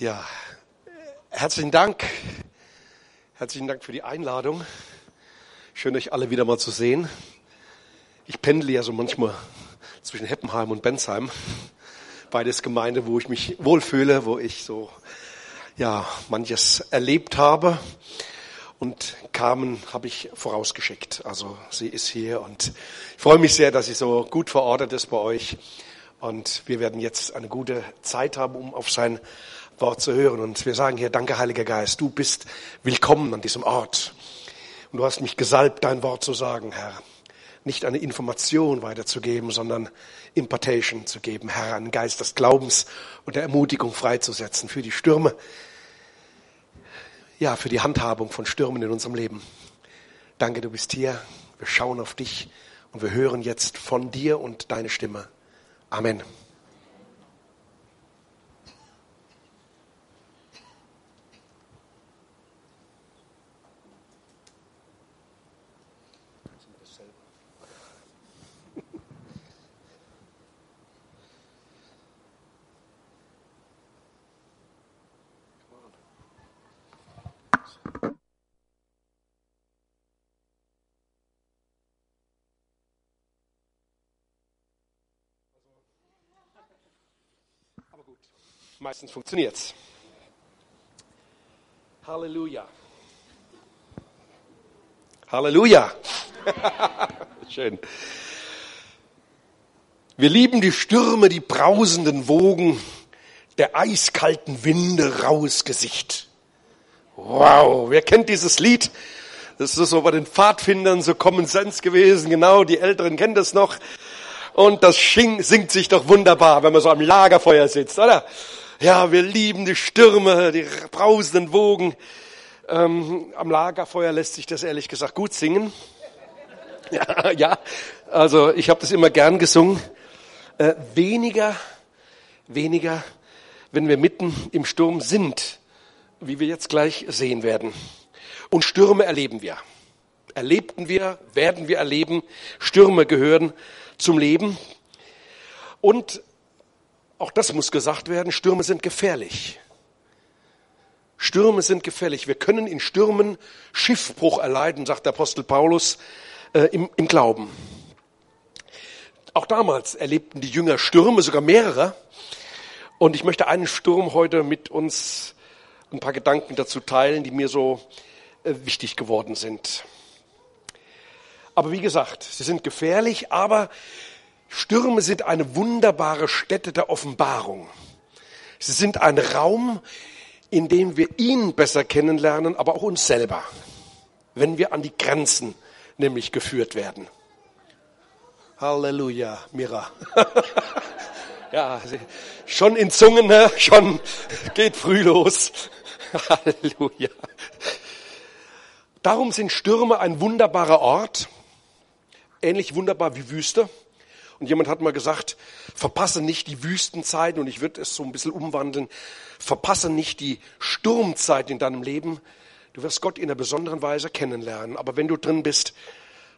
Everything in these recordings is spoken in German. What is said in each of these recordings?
Ja, herzlichen Dank. Herzlichen Dank für die Einladung. Schön, euch alle wieder mal zu sehen. Ich pendle ja so manchmal zwischen Heppenheim und Bensheim. Beides Gemeinde, wo ich mich wohlfühle, wo ich so, ja, manches erlebt habe. Und Carmen habe ich vorausgeschickt. Also sie ist hier und ich freue mich sehr, dass sie so gut verortet ist bei euch. Und wir werden jetzt eine gute Zeit haben, um auf sein Wort zu hören. Und wir sagen hier, danke Heiliger Geist, du bist willkommen an diesem Ort. Und du hast mich gesalbt, dein Wort zu sagen, Herr. Nicht eine Information weiterzugeben, sondern Impartation zu geben, Herr, einen Geist des Glaubens und der Ermutigung freizusetzen für die Stürme, ja, für die Handhabung von Stürmen in unserem Leben. Danke, du bist hier. Wir schauen auf dich und wir hören jetzt von dir und deine Stimme. Amen. Meistens funktioniert's. Halleluja. Halleluja. Schön. Wir lieben die Stürme, die brausenden Wogen, der eiskalten Winde raues Gesicht. Wow, wer kennt dieses Lied? Das ist so bei den Pfadfindern so Common Sense gewesen, genau, die Älteren kennen das noch. Und das singt sich doch wunderbar, wenn man so am Lagerfeuer sitzt, oder? Ja, wir lieben die Stürme, die brausenden Wogen. Ähm, am Lagerfeuer lässt sich das ehrlich gesagt gut singen. Ja, ja. also ich habe das immer gern gesungen. Äh, weniger, weniger, wenn wir mitten im Sturm sind, wie wir jetzt gleich sehen werden. Und Stürme erleben wir. Erlebten wir, werden wir erleben. Stürme gehören zum Leben. Und auch das muss gesagt werden, Stürme sind gefährlich. Stürme sind gefährlich. Wir können in Stürmen Schiffbruch erleiden, sagt der Apostel Paulus äh, im, im Glauben. Auch damals erlebten die Jünger Stürme, sogar mehrere. Und ich möchte einen Sturm heute mit uns ein paar Gedanken dazu teilen, die mir so äh, wichtig geworden sind. Aber wie gesagt, sie sind gefährlich, aber Stürme sind eine wunderbare Stätte der Offenbarung. Sie sind ein Raum, in dem wir ihn besser kennenlernen, aber auch uns selber, wenn wir an die Grenzen nämlich geführt werden. Halleluja, Mira. ja, schon in Zungen, ne? schon geht früh los. Halleluja. Darum sind Stürme ein wunderbarer Ort, ähnlich wunderbar wie Wüste. Und jemand hat mal gesagt, verpasse nicht die Wüstenzeit, und ich würde es so ein bisschen umwandeln, verpasse nicht die Sturmzeit in deinem Leben. Du wirst Gott in einer besonderen Weise kennenlernen. Aber wenn du drin bist,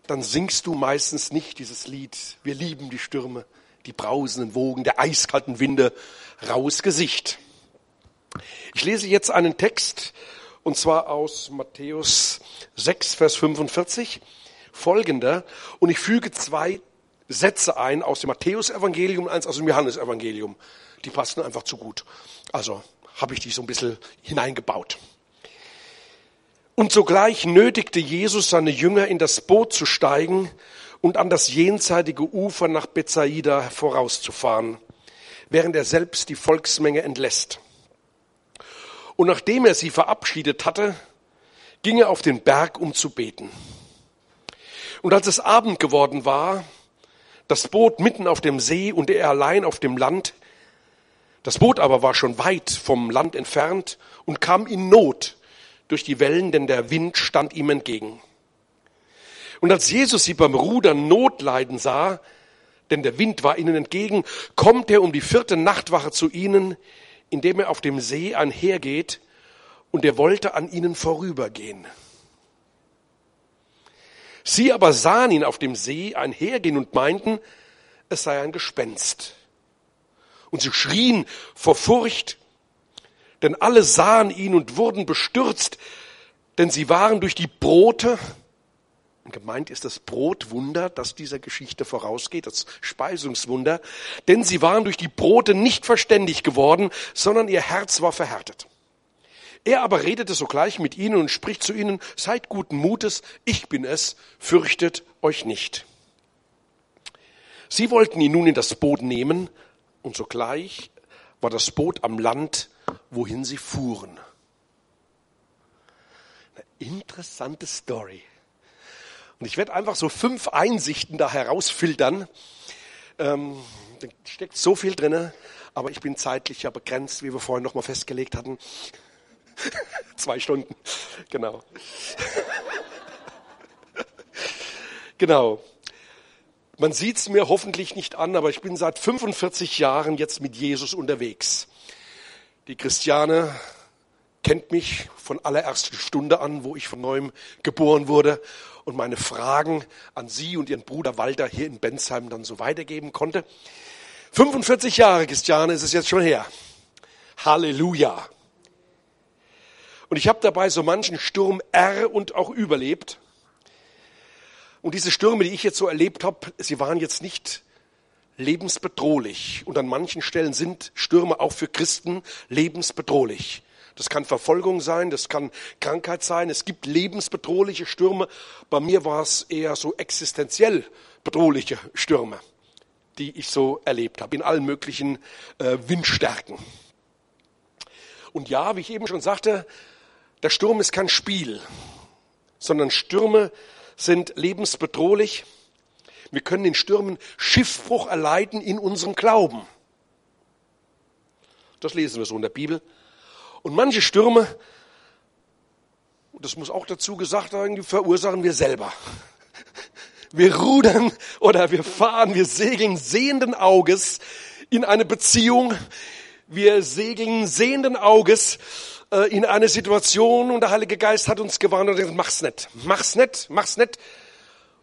dann singst du meistens nicht dieses Lied. Wir lieben die Stürme, die brausenden Wogen, der eiskalten Winde, raues Gesicht. Ich lese jetzt einen Text, und zwar aus Matthäus 6, Vers 45, folgender, und ich füge zwei Sätze ein aus dem Matthäusevangelium und eins aus dem Johannesevangelium. Die passen einfach zu gut. Also habe ich die so ein bisschen hineingebaut. Und sogleich nötigte Jesus seine Jünger in das Boot zu steigen und an das jenseitige Ufer nach Bethsaida vorauszufahren, während er selbst die Volksmenge entlässt. Und nachdem er sie verabschiedet hatte, ging er auf den Berg, um zu beten. Und als es Abend geworden war, das Boot mitten auf dem See und er allein auf dem Land. Das Boot aber war schon weit vom Land entfernt und kam in Not durch die Wellen, denn der Wind stand ihm entgegen. Und als Jesus sie beim Rudern Not leiden sah, denn der Wind war ihnen entgegen, kommt er um die vierte Nachtwache zu ihnen, indem er auf dem See einhergeht, und er wollte an ihnen vorübergehen. Sie aber sahen ihn auf dem See einhergehen und meinten, es sei ein Gespenst. Und sie schrien vor Furcht. Denn alle sahen ihn und wurden bestürzt, denn sie waren durch die Brote, und gemeint ist das Brotwunder, das dieser Geschichte vorausgeht, das Speisungswunder, denn sie waren durch die Brote nicht verständig geworden, sondern ihr Herz war verhärtet. Er aber redete sogleich mit ihnen und spricht zu ihnen, seid guten Mutes, ich bin es, fürchtet euch nicht. Sie wollten ihn nun in das Boot nehmen, und sogleich war das Boot am Land, wohin sie fuhren. Eine interessante Story. Und ich werde einfach so fünf Einsichten da herausfiltern. Ähm, da steckt so viel drin, aber ich bin zeitlich ja begrenzt, wie wir vorhin nochmal festgelegt hatten. Zwei Stunden, genau. genau. Man sieht es mir hoffentlich nicht an, aber ich bin seit 45 Jahren jetzt mit Jesus unterwegs. Die Christiane kennt mich von allererster Stunde an, wo ich von neuem geboren wurde und meine Fragen an sie und ihren Bruder Walter hier in Bensheim dann so weitergeben konnte. 45 Jahre, Christiane, ist es jetzt schon her. Halleluja. Und ich habe dabei so manchen Sturm R und auch überlebt. Und diese Stürme, die ich jetzt so erlebt habe, sie waren jetzt nicht lebensbedrohlich. Und an manchen Stellen sind Stürme auch für Christen lebensbedrohlich. Das kann Verfolgung sein, das kann Krankheit sein. Es gibt lebensbedrohliche Stürme. Bei mir war es eher so existenziell bedrohliche Stürme, die ich so erlebt habe, in allen möglichen äh, Windstärken. Und ja, wie ich eben schon sagte, der Sturm ist kein Spiel, sondern Stürme sind lebensbedrohlich. Wir können in Stürmen Schiffbruch erleiden in unserem Glauben. Das lesen wir so in der Bibel. Und manche Stürme, das muss auch dazu gesagt werden, die verursachen wir selber. Wir rudern oder wir fahren, wir segeln sehenden Auges in eine Beziehung. Wir segeln sehenden Auges in eine Situation und der Heilige Geist hat uns gewarnt und gesagt, mach's nicht, mach's nicht, mach's nicht.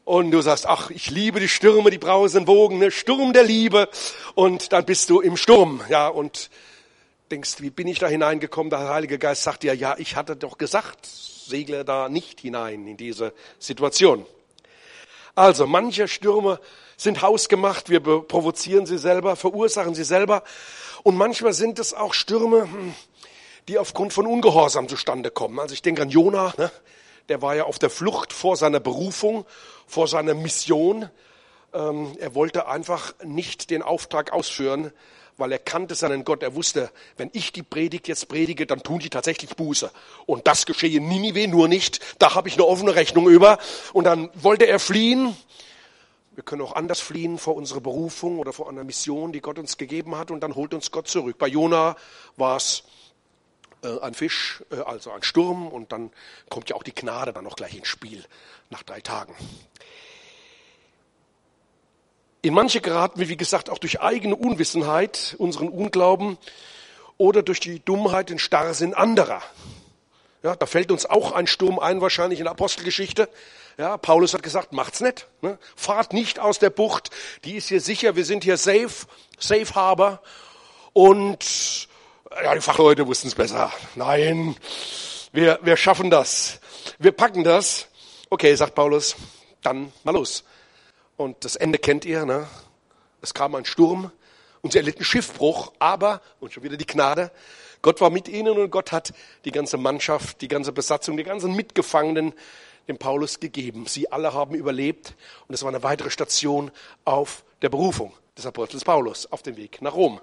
Und du sagst, ach, ich liebe die Stürme, die brausen Wogen, ne? Sturm der Liebe. Und dann bist du im Sturm, ja, und denkst, wie bin ich da hineingekommen? Der Heilige Geist sagt dir, ja, ich hatte doch gesagt, segle da nicht hinein in diese Situation. Also, manche Stürme sind hausgemacht, wir provozieren sie selber, verursachen sie selber. Und manchmal sind es auch Stürme, hm, die aufgrund von Ungehorsam zustande kommen. Also ich denke an Jona, ne? der war ja auf der Flucht vor seiner Berufung, vor seiner Mission. Ähm, er wollte einfach nicht den Auftrag ausführen, weil er kannte seinen Gott. Er wusste, wenn ich die Predigt jetzt predige, dann tun die tatsächlich Buße. Und das geschehe in Ninive nur nicht. Da habe ich eine offene Rechnung über. Und dann wollte er fliehen. Wir können auch anders fliehen vor unserer Berufung oder vor einer Mission, die Gott uns gegeben hat. Und dann holt uns Gott zurück. Bei Jona war es äh, ein Fisch, äh, also ein Sturm und dann kommt ja auch die Gnade dann noch gleich ins Spiel nach drei Tagen. In manche geraten wir, wie gesagt, auch durch eigene Unwissenheit, unseren Unglauben oder durch die Dummheit, den Starrsinn anderer. Ja, da fällt uns auch ein Sturm ein, wahrscheinlich in der Apostelgeschichte. Ja, Paulus hat gesagt, macht's nicht. Ne? Fahrt nicht aus der Bucht, die ist hier sicher, wir sind hier safe, safe harbor. Und ja, die Fachleute wussten es besser. Nein, wir, wir schaffen das. Wir packen das. Okay, sagt Paulus, dann mal los. Und das Ende kennt ihr, ne? Es kam ein Sturm und sie erlitten Schiffbruch, aber, und schon wieder die Gnade, Gott war mit ihnen und Gott hat die ganze Mannschaft, die ganze Besatzung, die ganzen Mitgefangenen dem Paulus gegeben. Sie alle haben überlebt und es war eine weitere Station auf der Berufung des Apostels Paulus auf dem Weg nach Rom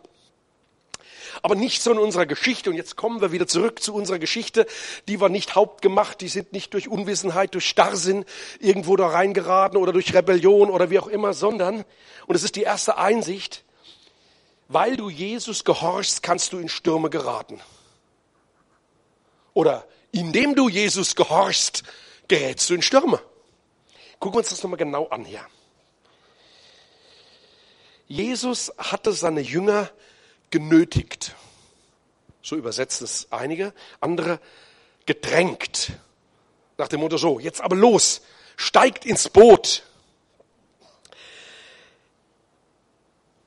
aber nicht so in unserer Geschichte. Und jetzt kommen wir wieder zurück zu unserer Geschichte. Die war nicht hauptgemacht, die sind nicht durch Unwissenheit, durch Starrsinn irgendwo da reingeraten oder durch Rebellion oder wie auch immer, sondern, und es ist die erste Einsicht, weil du Jesus gehorchst, kannst du in Stürme geraten. Oder indem du Jesus gehorchst, gerätst du in Stürme. Gucken wir uns das nochmal genau an hier. Jesus hatte seine Jünger genötigt. So übersetzen es einige. Andere gedrängt. Nach dem Motto so, jetzt aber los, steigt ins Boot.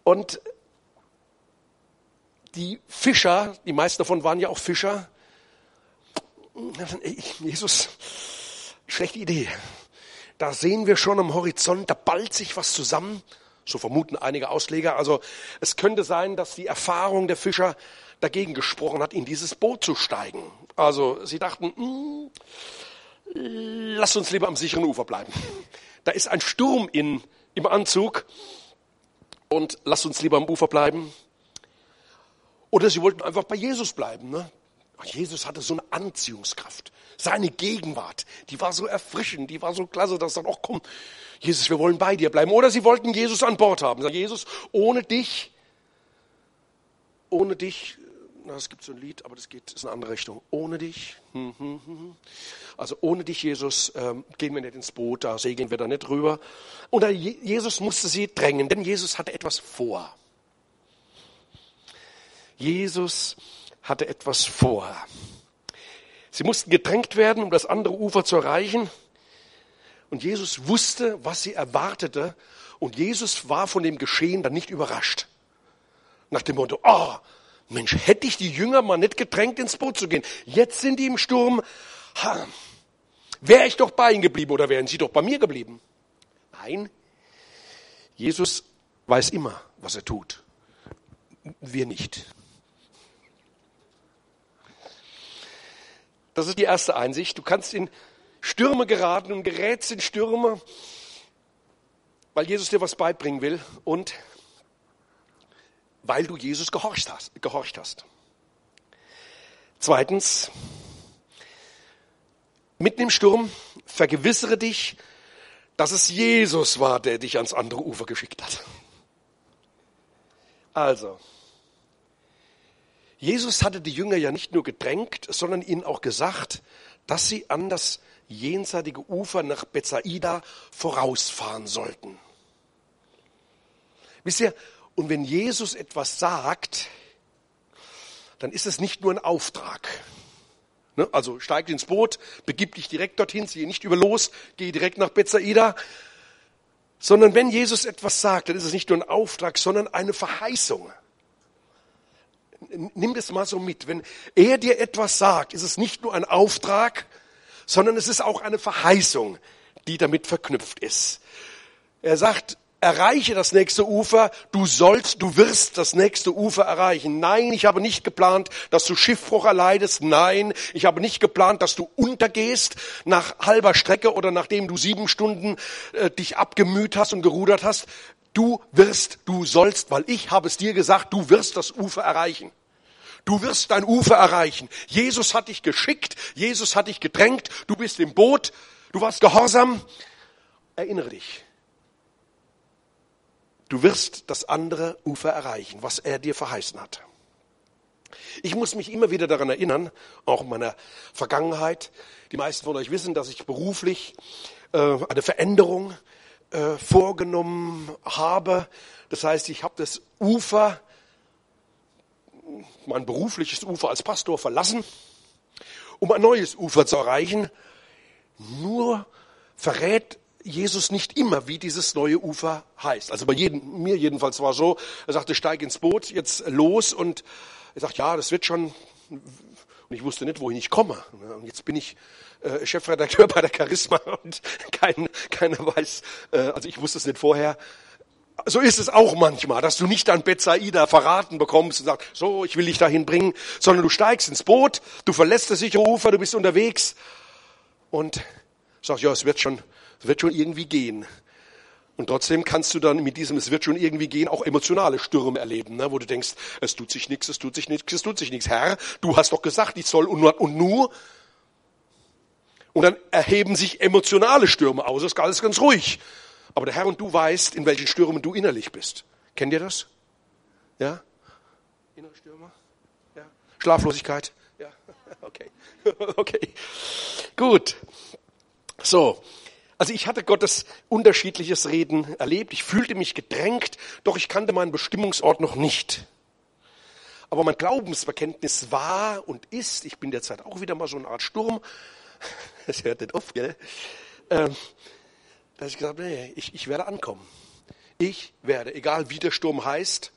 Und die Fischer, die meisten davon waren ja auch Fischer, Jesus, schlechte Idee. Da sehen wir schon am Horizont, da ballt sich was zusammen. So vermuten einige Ausleger. Also es könnte sein, dass die Erfahrung der Fischer dagegen gesprochen hat, in dieses Boot zu steigen. Also sie dachten, hm, lass uns lieber am sicheren Ufer bleiben. Da ist ein Sturm in, im Anzug und lass uns lieber am Ufer bleiben. Oder sie wollten einfach bei Jesus bleiben. Ne? Jesus hatte so eine Anziehungskraft. Seine Gegenwart, die war so erfrischend, die war so klasse, dass dann, auch komm, Jesus, wir wollen bei dir bleiben. Oder sie wollten Jesus an Bord haben. Sagen, Jesus, ohne dich, ohne dich, na, es gibt so ein Lied, aber das geht, ist eine andere Richtung. Ohne dich, hm, hm, hm, also ohne dich, Jesus, ähm, gehen wir nicht ins Boot, da segeln wir da nicht rüber. Und Jesus musste sie drängen, denn Jesus hatte etwas vor. Jesus hatte etwas vor. Sie mussten gedrängt werden, um das andere Ufer zu erreichen. Und Jesus wusste, was sie erwartete. Und Jesus war von dem Geschehen dann nicht überrascht. Nach dem Motto, oh, Mensch, hätte ich die Jünger mal nicht gedrängt, ins Boot zu gehen. Jetzt sind die im Sturm. Ha, wäre ich doch bei ihnen geblieben oder wären sie doch bei mir geblieben? Nein, Jesus weiß immer, was er tut. Wir nicht. Das ist die erste Einsicht. Du kannst in Stürme geraten und gerätst in Stürme, weil Jesus dir was beibringen will und weil du Jesus gehorcht hast. Gehorcht hast. Zweitens, mitten im Sturm vergewissere dich, dass es Jesus war, der dich ans andere Ufer geschickt hat. Also, Jesus hatte die Jünger ja nicht nur gedrängt, sondern ihnen auch gesagt, dass sie an das jenseitige Ufer nach Bethsaida vorausfahren sollten. Wisst ihr, und wenn Jesus etwas sagt, dann ist es nicht nur ein Auftrag. Ne? Also steig ins Boot, begib dich direkt dorthin, ziehe nicht über los, geh direkt nach Bethsaida. Sondern wenn Jesus etwas sagt, dann ist es nicht nur ein Auftrag, sondern eine Verheißung nimm das mal so mit. Wenn er dir etwas sagt, ist es nicht nur ein Auftrag, sondern es ist auch eine Verheißung, die damit verknüpft ist. Er sagt, erreiche das nächste Ufer, du sollst, du wirst das nächste Ufer erreichen. Nein, ich habe nicht geplant, dass du Schiffbruch erleidest. Nein, ich habe nicht geplant, dass du untergehst nach halber Strecke oder nachdem du sieben Stunden äh, dich abgemüht hast und gerudert hast. Du wirst, du sollst, weil ich habe es dir gesagt, du wirst das Ufer erreichen. Du wirst dein Ufer erreichen. Jesus hat dich geschickt, Jesus hat dich gedrängt, du bist im Boot, du warst gehorsam. Erinnere dich. Du wirst das andere Ufer erreichen, was er dir verheißen hat. Ich muss mich immer wieder daran erinnern, auch in meiner Vergangenheit. Die meisten von euch wissen, dass ich beruflich äh, eine Veränderung äh, vorgenommen habe. Das heißt, ich habe das Ufer mein berufliches Ufer als Pastor verlassen, um ein neues Ufer zu erreichen. Nur verrät Jesus nicht immer, wie dieses neue Ufer heißt. Also bei jedem, mir jedenfalls war so, er sagte, steig ins Boot, jetzt los und er sagt, ja, das wird schon. Und ich wusste nicht, wohin ich komme. Und jetzt bin ich äh, Chefredakteur bei der Charisma und kein, keiner weiß, äh, also ich wusste es nicht vorher, so ist es auch manchmal, dass du nicht an Bethsaida verraten bekommst und sagst, so, ich will dich dahin bringen, sondern du steigst ins Boot, du verlässt das sichere Ufer, du bist unterwegs und sagst, ja, es wird schon, es wird schon irgendwie gehen. Und trotzdem kannst du dann mit diesem, es wird schon irgendwie gehen, auch emotionale Stürme erleben, ne, wo du denkst, es tut sich nichts, es tut sich nichts, es tut sich nichts. Herr, du hast doch gesagt, ich soll und, und nur. Und dann erheben sich emotionale Stürme aus, es ist alles ganz ruhig. Aber der Herr und du weißt, in welchen Stürmen du innerlich bist. Kennt ihr das? Ja? Innere Stürme? Ja? Schlaflosigkeit? Ja? Okay. Okay. Gut. So. Also ich hatte Gottes unterschiedliches Reden erlebt. Ich fühlte mich gedrängt, doch ich kannte meinen Bestimmungsort noch nicht. Aber mein Glaubensbekenntnis war und ist, ich bin derzeit auch wieder mal so eine Art Sturm, das hört nicht auf, gell? Ähm, dass ich gesagt habe, nee, ich, ich werde ankommen. Ich werde, egal wie der Sturm heißt,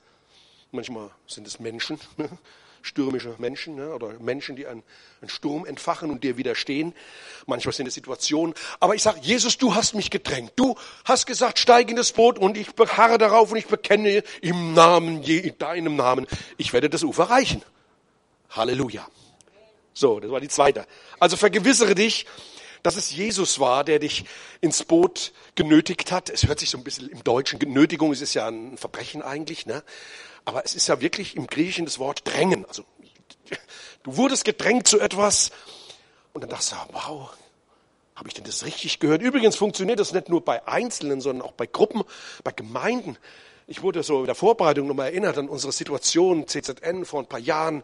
Manchmal sind es Menschen, stürmische Menschen ne? oder Menschen, die einen, einen Sturm entfachen und dir widerstehen. Manchmal sind es Situationen. Aber ich sage, Jesus, du hast mich gedrängt. Du hast gesagt, steig in das Boot und ich beharre darauf und ich bekenne im Namen, in deinem Namen, ich werde das Ufer reichen. Halleluja. So, das war die zweite. Also vergewissere dich, dass es Jesus war, der dich ins Boot genötigt hat. Es hört sich so ein bisschen im Deutschen, Genötigung, es ist ja ein Verbrechen eigentlich, ne? Aber es ist ja wirklich im Griechischen das Wort drängen. Also, du wurdest gedrängt zu etwas und dann dachtest du, wow, habe ich denn das richtig gehört? Übrigens funktioniert das nicht nur bei Einzelnen, sondern auch bei Gruppen, bei Gemeinden. Ich wurde so in der Vorbereitung nochmal erinnert an unsere Situation CZN vor ein paar Jahren.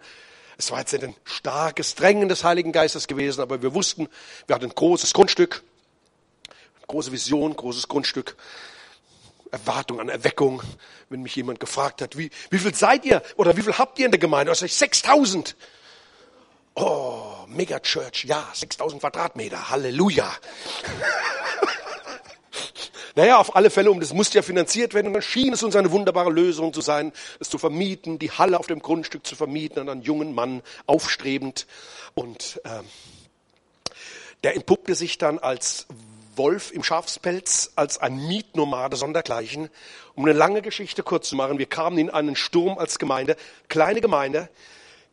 Es war jetzt nicht ein starkes Drängen des Heiligen Geistes gewesen, aber wir wussten, wir hatten ein großes Grundstück, große Vision, großes Grundstück. Erwartung an Erweckung, wenn mich jemand gefragt hat, wie, wie viel seid ihr oder wie viel habt ihr in der Gemeinde? Sage ich 6000. Oh, Megachurch, ja, 6000 Quadratmeter, Halleluja. Naja, auf alle Fälle, und das musste ja finanziert werden, und dann schien es uns eine wunderbare Lösung zu sein, es zu vermieten, die Halle auf dem Grundstück zu vermieten an einen jungen Mann, aufstrebend. Und ähm, der entpuppte sich dann als Wolf im Schafspelz als ein Mietnomade sondergleichen. Um eine lange Geschichte kurz zu machen, wir kamen in einen Sturm als Gemeinde, kleine Gemeinde,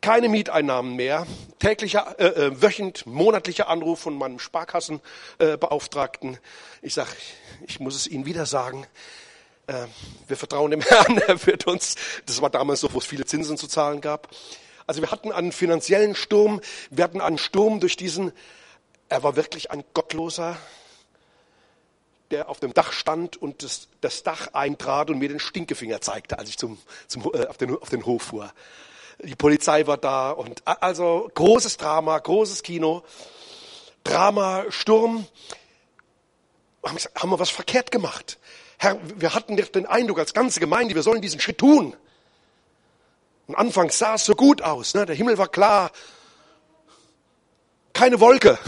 keine Mieteinnahmen mehr, täglicher, äh, äh, wöchend, monatlicher Anruf von meinem Sparkassenbeauftragten. Äh, ich sage, ich muss es Ihnen wieder sagen, äh, wir vertrauen dem Herrn, er wird uns, das war damals so, wo es viele Zinsen zu zahlen gab. Also wir hatten einen finanziellen Sturm, wir hatten einen Sturm durch diesen, er war wirklich ein gottloser, der auf dem Dach stand und das, das Dach eintrat und mir den Stinkefinger zeigte, als ich zum, zum, äh, auf, den, auf den Hof fuhr. Die Polizei war da und also großes Drama, großes Kino, Drama, Sturm. Haben, gesagt, haben wir was verkehrt gemacht? Herr, wir hatten den Eindruck als ganze Gemeinde, wir sollen diesen Schritt tun. Und anfangs sah es so gut aus, ne? der Himmel war klar, keine Wolke.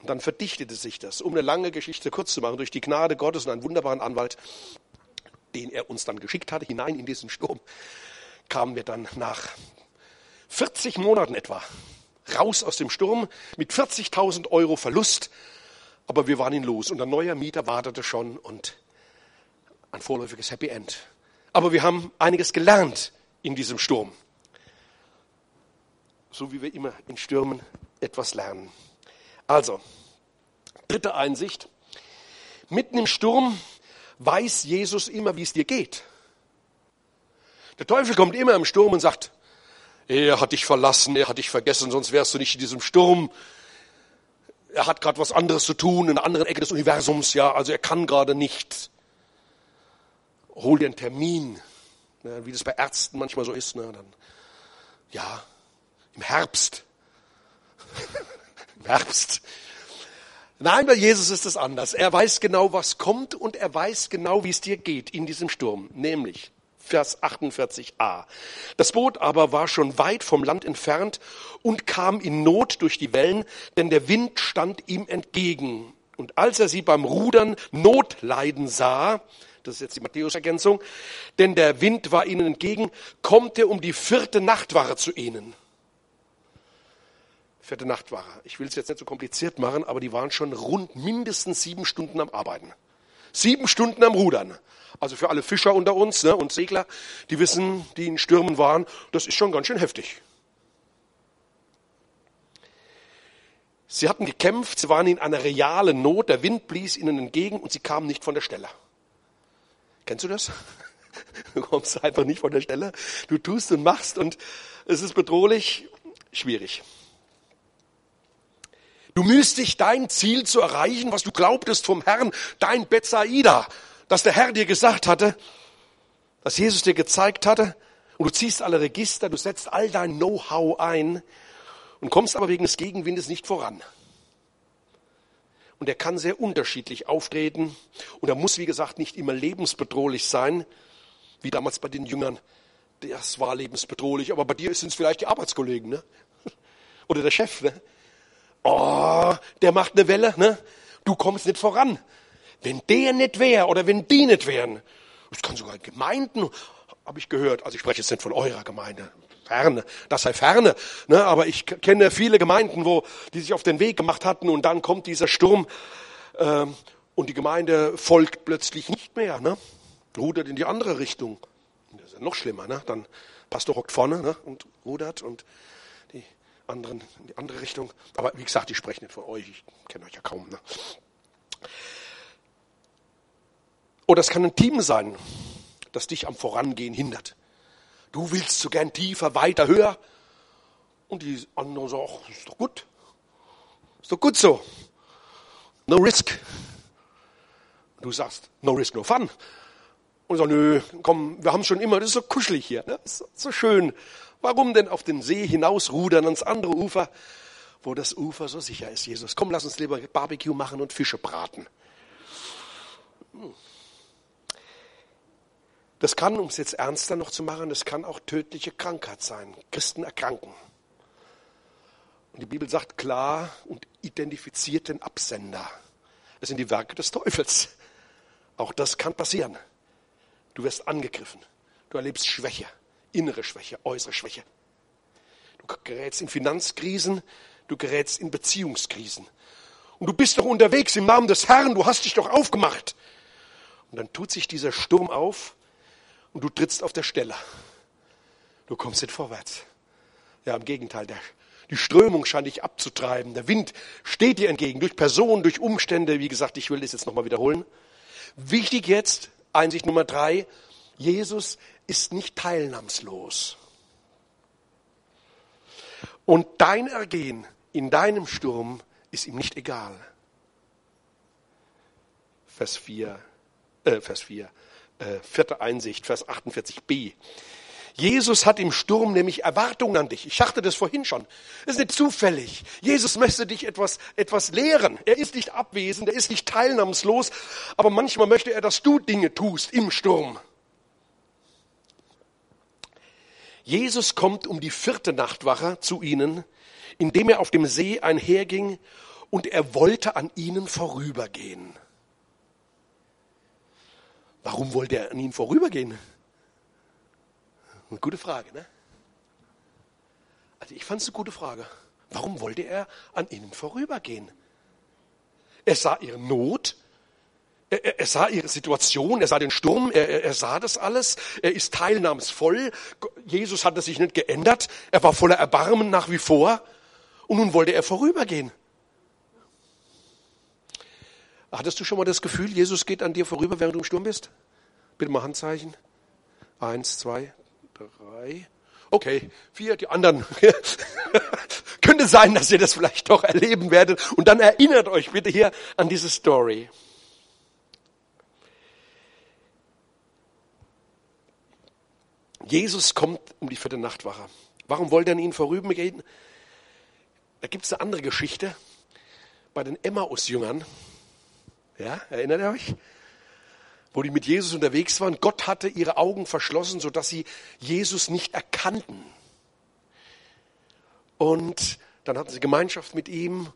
Und dann verdichtete sich das, um eine lange Geschichte kurz zu machen, durch die Gnade Gottes und einen wunderbaren Anwalt, den er uns dann geschickt hatte, hinein in diesen Sturm, kamen wir dann nach 40 Monaten etwa raus aus dem Sturm mit 40.000 Euro Verlust. Aber wir waren ihn los und ein neuer Mieter wartete schon und ein vorläufiges Happy End. Aber wir haben einiges gelernt in diesem Sturm. So wie wir immer in Stürmen etwas lernen. Also, dritte Einsicht. Mitten im Sturm weiß Jesus immer, wie es dir geht. Der Teufel kommt immer im Sturm und sagt, er hat dich verlassen, er hat dich vergessen, sonst wärst du nicht in diesem Sturm. Er hat gerade was anderes zu tun, in einer anderen Ecke des Universums, ja, also er kann gerade nicht. Hol dir einen Termin, ne, wie das bei Ärzten manchmal so ist. Ne, dann, ja, im Herbst. Herbst. Nein, bei Jesus ist es anders. Er weiß genau, was kommt und er weiß genau, wie es dir geht in diesem Sturm. Nämlich Vers 48a. Das Boot aber war schon weit vom Land entfernt und kam in Not durch die Wellen, denn der Wind stand ihm entgegen. Und als er sie beim Rudern Not leiden sah, das ist jetzt die Matthäus-Ergänzung, denn der Wind war ihnen entgegen, kommt er um die vierte Nachtwache zu ihnen vierte Nachtwache. Ich will es jetzt nicht so kompliziert machen, aber die waren schon rund mindestens sieben Stunden am Arbeiten. Sieben Stunden am Rudern. Also für alle Fischer unter uns ne, und Segler, die wissen, die in Stürmen waren, das ist schon ganz schön heftig. Sie hatten gekämpft, sie waren in einer realen Not, der Wind blies ihnen entgegen und sie kamen nicht von der Stelle. Kennst du das? Du kommst einfach nicht von der Stelle. Du tust und machst und es ist bedrohlich, schwierig. Du mühst dich, dein Ziel zu erreichen, was du glaubtest vom Herrn, dein Bethsaida, dass der Herr dir gesagt hatte, dass Jesus dir gezeigt hatte, und du ziehst alle Register, du setzt all dein Know-how ein und kommst aber wegen des Gegenwindes nicht voran. Und er kann sehr unterschiedlich auftreten und er muss, wie gesagt, nicht immer lebensbedrohlich sein, wie damals bei den Jüngern. Das war lebensbedrohlich, aber bei dir sind es vielleicht die Arbeitskollegen, ne? Oder der Chef, ne? Oh, der macht eine Welle, ne? Du kommst nicht voran. Wenn der nicht wäre oder wenn die nicht wären, es kann sogar Gemeinden habe ich gehört. Also ich spreche jetzt nicht von eurer Gemeinde. Ferne, das sei ferne. Ne? Aber ich kenne viele Gemeinden, wo die sich auf den Weg gemacht hatten und dann kommt dieser Sturm ähm, und die Gemeinde folgt plötzlich nicht mehr. Ne? Rudert in die andere Richtung. Das ist ja noch schlimmer. Ne? Dann Pastor hockt vorne ne? und rudert und anderen in die andere Richtung. Aber wie gesagt, ich spreche nicht von euch. Ich kenne euch ja kaum. Ne? Oder es kann ein Team sein, das dich am Vorangehen hindert. Du willst so gern tiefer, weiter, höher. Und die anderen sagen, ach, ist doch gut. Ist doch gut so. No risk. Du sagst, no risk, no fun. Und sagst, nö, komm, wir haben schon immer, das ist so kuschelig hier, ne? so, so schön. Warum denn auf den See hinausrudern ans andere Ufer, wo das Ufer so sicher ist, Jesus? Komm, lass uns lieber Barbecue machen und Fische braten. Das kann, um es jetzt ernster noch zu machen, das kann auch tödliche Krankheit sein. Christen erkranken. Und die Bibel sagt klar und identifiziert den Absender. Das sind die Werke des Teufels. Auch das kann passieren. Du wirst angegriffen. Du erlebst Schwäche, innere Schwäche, äußere Schwäche. Du gerätst in Finanzkrisen, du gerätst in Beziehungskrisen. Und du bist doch unterwegs im Namen des Herrn, du hast dich doch aufgemacht. Und dann tut sich dieser Sturm auf und du trittst auf der Stelle. Du kommst nicht vorwärts. Ja, im Gegenteil, der, die Strömung scheint dich abzutreiben. Der Wind steht dir entgegen, durch Personen, durch Umstände. Wie gesagt, ich will das jetzt nochmal wiederholen. Wichtig jetzt, Einsicht Nummer drei, Jesus ist nicht teilnahmslos. Und dein Ergehen in deinem Sturm ist ihm nicht egal. Vers 4, äh, Vers 4 äh, vierte Einsicht, Vers 48b. Jesus hat im Sturm nämlich Erwartungen an dich. Ich sagte das vorhin schon. Es ist nicht zufällig. Jesus möchte dich etwas, etwas lehren. Er ist nicht abwesend, er ist nicht teilnahmslos, aber manchmal möchte er, dass du Dinge tust im Sturm. Jesus kommt um die vierte Nachtwache zu ihnen, indem er auf dem See einherging und er wollte an ihnen vorübergehen. Warum wollte er an ihnen vorübergehen? Eine gute Frage, ne? Also ich fand es eine gute Frage. Warum wollte er an ihnen vorübergehen? Er sah ihre Not, er, er, sah ihre Situation, er sah den Sturm, er, er sah das alles, er ist teilnahmsvoll. Jesus hatte sich nicht geändert, er war voller Erbarmen nach wie vor und nun wollte er vorübergehen. Hattest du schon mal das Gefühl, Jesus geht an dir vorüber, während du im Sturm bist? Bitte mal Handzeichen. Eins, zwei, drei. Okay, vier, die anderen. Könnte sein, dass ihr das vielleicht doch erleben werdet. Und dann erinnert euch bitte hier an diese Story. Jesus kommt um die vierte Nachtwache. Warum wollte er an ihnen vorübergehen? Da gibt es eine andere Geschichte bei den Emmaus-Jüngern. Ja, erinnert ihr euch? Wo die mit Jesus unterwegs waren. Gott hatte ihre Augen verschlossen, sodass sie Jesus nicht erkannten. Und dann hatten sie Gemeinschaft mit ihm.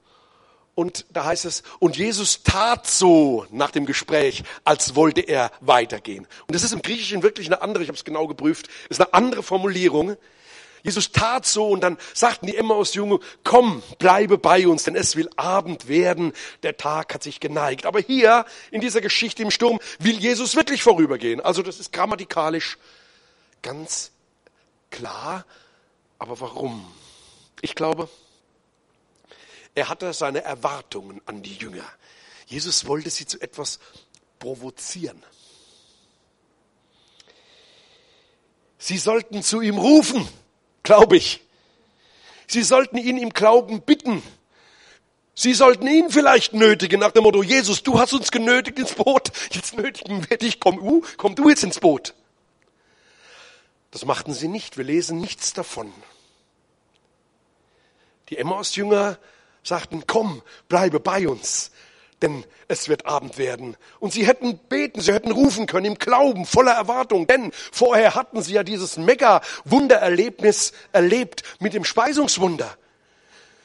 Und da heißt es, und Jesus tat so nach dem Gespräch, als wollte er weitergehen. Und das ist im Griechischen wirklich eine andere, ich habe es genau geprüft, ist eine andere Formulierung. Jesus tat so und dann sagten die Emmaus-Jünger, komm, bleibe bei uns, denn es will Abend werden, der Tag hat sich geneigt. Aber hier in dieser Geschichte im Sturm will Jesus wirklich vorübergehen. Also das ist grammatikalisch ganz klar. Aber warum? Ich glaube, er hatte seine Erwartungen an die Jünger. Jesus wollte sie zu etwas provozieren. Sie sollten zu ihm rufen glaube ich. Sie sollten ihn im Glauben bitten. Sie sollten ihn vielleicht nötigen nach dem Motto, Jesus, du hast uns genötigt ins Boot, jetzt nötigen wir dich, komm, uh, komm du jetzt ins Boot. Das machten sie nicht, wir lesen nichts davon. Die Emmaus-Jünger sagten, komm, bleibe bei uns denn es wird Abend werden. Und sie hätten beten, sie hätten rufen können im Glauben, voller Erwartung, denn vorher hatten sie ja dieses Mega-Wundererlebnis erlebt mit dem Speisungswunder.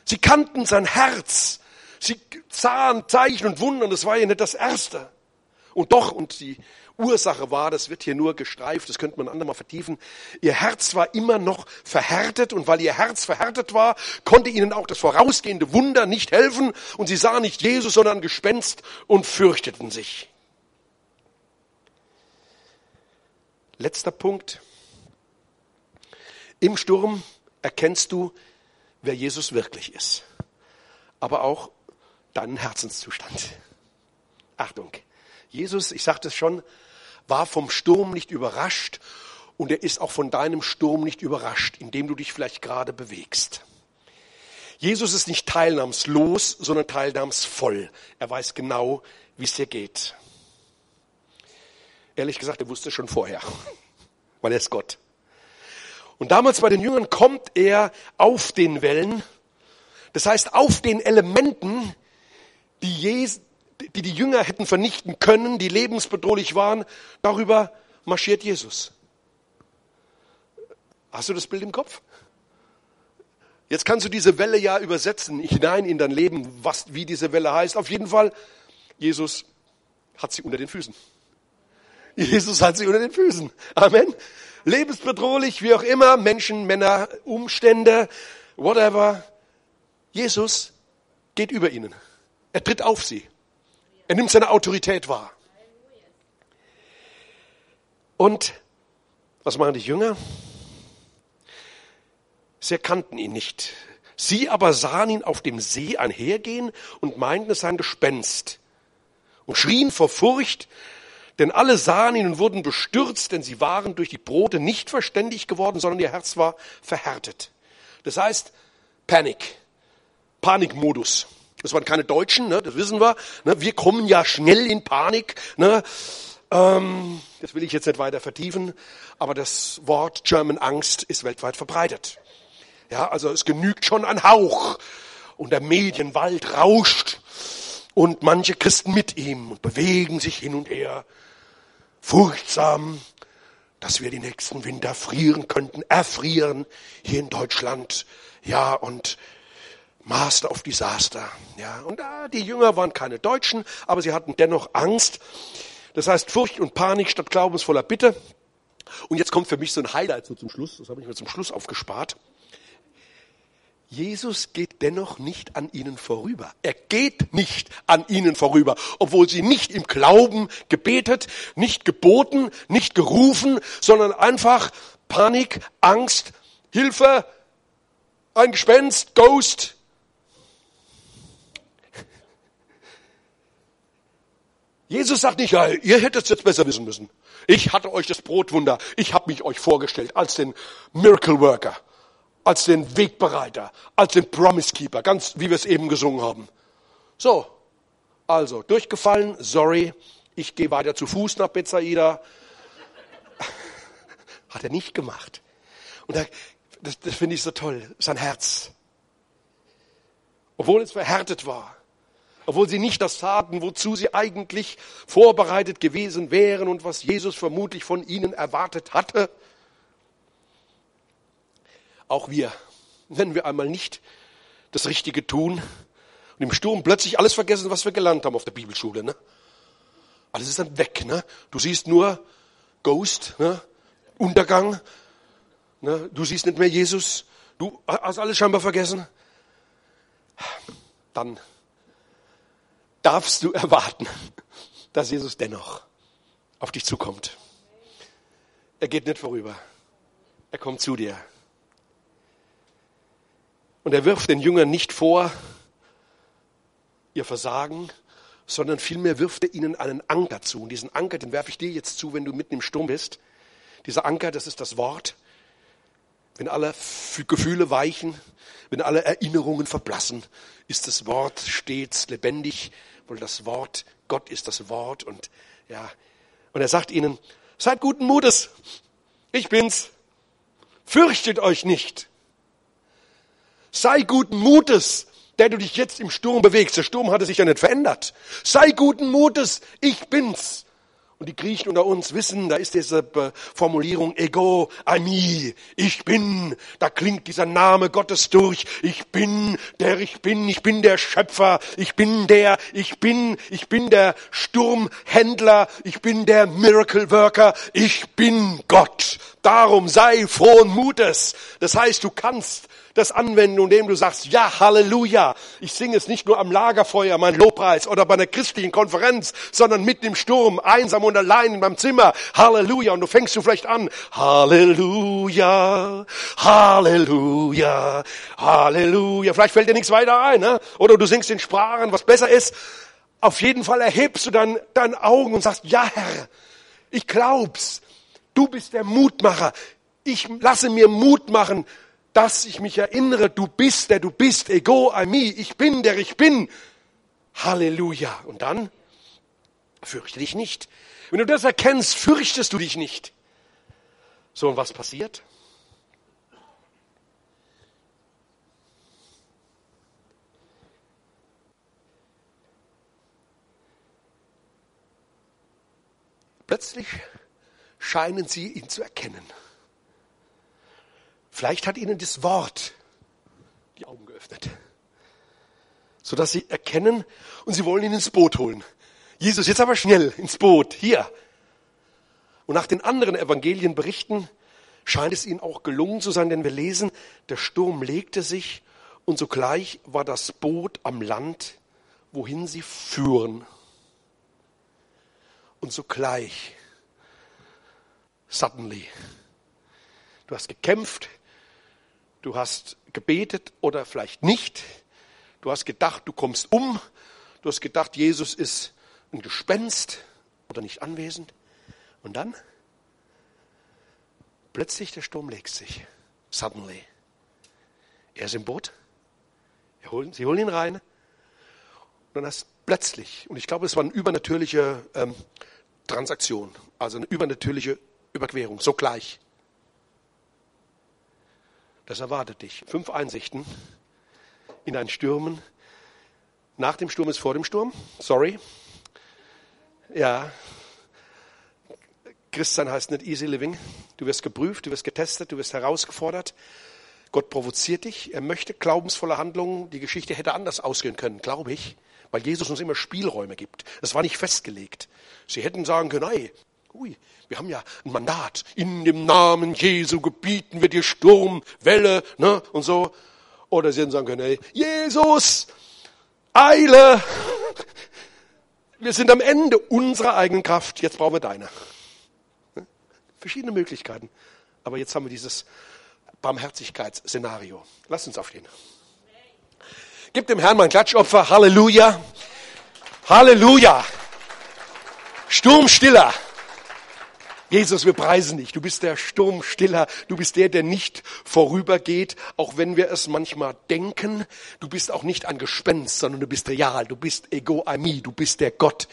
Sie kannten sein Herz, sie sahen Zeichen und Wunder, und das war ja nicht das Erste. Und doch, und die Ursache war, das wird hier nur gestreift, das könnte man andermal vertiefen. Ihr Herz war immer noch verhärtet und weil ihr Herz verhärtet war, konnte ihnen auch das vorausgehende Wunder nicht helfen und sie sahen nicht Jesus, sondern Gespenst und fürchteten sich. Letzter Punkt. Im Sturm erkennst du, wer Jesus wirklich ist, aber auch deinen Herzenszustand. Achtung, Jesus, ich sagte es schon, war vom Sturm nicht überrascht und er ist auch von deinem Sturm nicht überrascht, in dem du dich vielleicht gerade bewegst. Jesus ist nicht teilnahmslos, sondern teilnahmsvoll. Er weiß genau, wie es dir geht. Ehrlich gesagt, er wusste schon vorher, weil er ist Gott. Und damals bei den Jüngern kommt er auf den Wellen, das heißt auf den Elementen, die, Jesus, die die Jünger hätten vernichten können, die lebensbedrohlich waren, darüber marschiert Jesus. Hast du das Bild im Kopf? Jetzt kannst du diese Welle ja übersetzen hinein in dein Leben, was, wie diese Welle heißt. Auf jeden Fall, Jesus hat sie unter den Füßen. Jesus hat sie unter den Füßen. Amen. Lebensbedrohlich, wie auch immer, Menschen, Männer, Umstände, whatever. Jesus geht über ihnen. Er tritt auf sie. Er nimmt seine Autorität wahr. Und was machen die Jünger? Sie erkannten ihn nicht. Sie aber sahen ihn auf dem See einhergehen und meinten, es sei ein Gespenst und schrien vor Furcht, denn alle sahen ihn und wurden bestürzt, denn sie waren durch die Brote nicht verständig geworden, sondern ihr Herz war verhärtet. Das heißt, Panik, Panikmodus. Das waren keine Deutschen, ne, das wissen wir. Ne, wir kommen ja schnell in Panik. Ne. Ähm, das will ich jetzt nicht weiter vertiefen, aber das Wort German Angst ist weltweit verbreitet. Ja, also es genügt schon ein Hauch und der Medienwald rauscht und manche Christen mit ihm und bewegen sich hin und her furchtsam, dass wir die nächsten Winter frieren könnten, erfrieren hier in Deutschland. Ja, und Master of Disaster. Ja, und da, die Jünger waren keine Deutschen, aber sie hatten dennoch Angst. Das heißt Furcht und Panik statt glaubensvoller Bitte. Und jetzt kommt für mich so ein Highlight so zum Schluss. Das habe ich mir zum Schluss aufgespart. Jesus geht dennoch nicht an ihnen vorüber. Er geht nicht an ihnen vorüber, obwohl sie nicht im Glauben gebetet, nicht geboten, nicht gerufen, sondern einfach Panik, Angst, Hilfe, ein Gespenst, Ghost. Jesus sagt nicht, ja, ihr hättet es jetzt besser wissen müssen. Ich hatte euch das Brotwunder, ich habe mich euch vorgestellt als den Miracle Worker als den Wegbereiter, als den Promise Keeper, ganz wie wir es eben gesungen haben. So, also durchgefallen, sorry, ich gehe weiter zu Fuß nach Bethsaida. Hat er nicht gemacht. Und da, das, das finde ich so toll, sein Herz. Obwohl es verhärtet war, obwohl sie nicht das taten, wozu sie eigentlich vorbereitet gewesen wären und was Jesus vermutlich von ihnen erwartet hatte, auch wir, wenn wir einmal nicht das Richtige tun und im Sturm plötzlich alles vergessen, was wir gelernt haben auf der Bibelschule. Ne? Alles ist dann weg. Ne? Du siehst nur Ghost, ne? Untergang. Ne? Du siehst nicht mehr Jesus. Du hast alles scheinbar vergessen. Dann darfst du erwarten, dass Jesus dennoch auf dich zukommt. Er geht nicht vorüber. Er kommt zu dir. Und er wirft den Jüngern nicht vor ihr Versagen, sondern vielmehr wirft er ihnen einen Anker zu. Und diesen Anker, den werfe ich dir jetzt zu, wenn du mitten im Sturm bist. Dieser Anker, das ist das Wort. Wenn alle Gefühle weichen, wenn alle Erinnerungen verblassen, ist das Wort stets lebendig, weil das Wort, Gott ist das Wort und ja. Und er sagt ihnen, seid guten Mutes. Ich bin's. Fürchtet euch nicht. Sei guten Mutes, der du dich jetzt im Sturm bewegst. Der Sturm hatte sich ja nicht verändert. Sei guten Mutes, ich bin's. Und die Griechen unter uns wissen, da ist diese Formulierung Ego, Ami, ich bin. Da klingt dieser Name Gottes durch. Ich bin der ich bin, ich bin der Schöpfer, ich bin der, ich bin, ich bin der Sturmhändler, ich bin der Miracle Worker, ich bin Gott. Darum sei frohen Mutes. Das heißt, du kannst das anwenden, indem du sagst, ja, Halleluja. Ich singe es nicht nur am Lagerfeuer, mein Lobpreis oder bei einer christlichen Konferenz, sondern mitten im Sturm, einsam und allein in meinem Zimmer. Halleluja. Und du fängst du vielleicht an, Halleluja, Halleluja, Halleluja. Vielleicht fällt dir nichts weiter ein, ne? oder du singst in Sprachen, was besser ist. Auf jeden Fall erhebst du dann deine Augen und sagst, ja, Herr, ich glaub's. Du bist der Mutmacher. Ich lasse mir Mut machen dass ich mich erinnere, du bist der du bist, ego ami, ich bin der ich bin. Halleluja. Und dann fürchte dich nicht. Wenn du das erkennst, fürchtest du dich nicht. So, und was passiert? Plötzlich scheinen sie ihn zu erkennen. Vielleicht hat ihnen das Wort die Augen geöffnet, sodass sie erkennen und sie wollen ihn ins Boot holen. Jesus, jetzt aber schnell ins Boot, hier. Und nach den anderen Evangelienberichten scheint es ihnen auch gelungen zu sein, denn wir lesen, der Sturm legte sich und sogleich war das Boot am Land, wohin sie führen. Und sogleich, suddenly, du hast gekämpft, Du hast gebetet oder vielleicht nicht. Du hast gedacht, du kommst um. Du hast gedacht, Jesus ist ein Gespenst oder nicht anwesend. Und dann plötzlich der Sturm legt sich. Suddenly. Er ist im Boot. Sie holen ihn rein. Und dann hast plötzlich, und ich glaube, es war eine übernatürliche ähm, Transaktion, also eine übernatürliche Überquerung, sogleich. Das erwartet dich. Fünf Einsichten in ein Stürmen. Nach dem Sturm ist vor dem Sturm. Sorry. Ja. Christsein heißt nicht easy living. Du wirst geprüft, du wirst getestet, du wirst herausgefordert. Gott provoziert dich. Er möchte glaubensvolle Handlungen. Die Geschichte hätte anders ausgehen können, glaube ich, weil Jesus uns immer Spielräume gibt. Das war nicht festgelegt. Sie hätten sagen können, hey, ui, wir haben ja ein Mandat. In dem Namen Jesu gebieten wir dir Sturm, Welle, ne, und so. Oder sie hätten sagen können, hey, Jesus, Eile. Wir sind am Ende unserer eigenen Kraft. Jetzt brauchen wir deine. Verschiedene Möglichkeiten. Aber jetzt haben wir dieses Barmherzigkeitsszenario. Lass uns aufstehen. Gib dem Herrn mal ein Klatschopfer. Halleluja. Halleluja. Sturmstiller. Jesus, wir preisen dich. Du bist der Sturmstiller. Du bist der, der nicht vorübergeht, auch wenn wir es manchmal denken. Du bist auch nicht ein Gespenst, sondern du bist real. Du bist Ego Ami. Du bist der Gott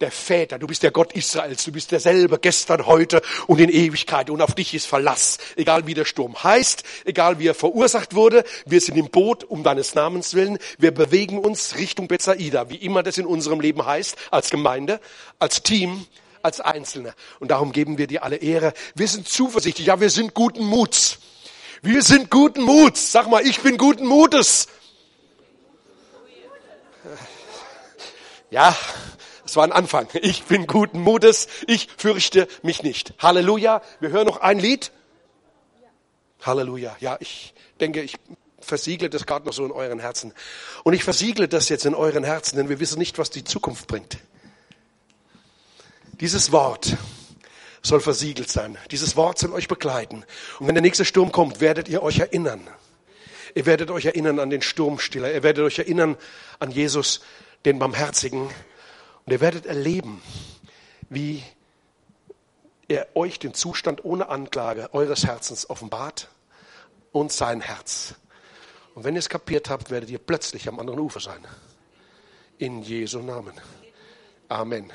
der Väter. Du bist der Gott Israels. Du bist derselbe gestern, heute und in Ewigkeit. Und auf dich ist Verlass. Egal wie der Sturm heißt, egal wie er verursacht wurde. Wir sind im Boot um deines Namens willen. Wir bewegen uns Richtung Bethsaida, wie immer das in unserem Leben heißt, als Gemeinde, als Team, als Einzelne. Und darum geben wir dir alle Ehre. Wir sind zuversichtlich. Ja, wir sind guten Muts. Wir sind guten Muts. Sag mal, ich bin guten Mutes. Ja, es war ein Anfang. Ich bin guten Mutes. Ich fürchte mich nicht. Halleluja. Wir hören noch ein Lied. Halleluja. Ja, ich denke, ich versiegle das gerade noch so in euren Herzen. Und ich versiegle das jetzt in euren Herzen, denn wir wissen nicht, was die Zukunft bringt. Dieses Wort soll versiegelt sein. Dieses Wort soll euch begleiten. Und wenn der nächste Sturm kommt, werdet ihr euch erinnern. Ihr werdet euch erinnern an den Sturmstiller. Ihr werdet euch erinnern an Jesus, den Barmherzigen. Und ihr werdet erleben, wie er euch den Zustand ohne Anklage eures Herzens offenbart und sein Herz. Und wenn ihr es kapiert habt, werdet ihr plötzlich am anderen Ufer sein. In Jesu Namen. Amen.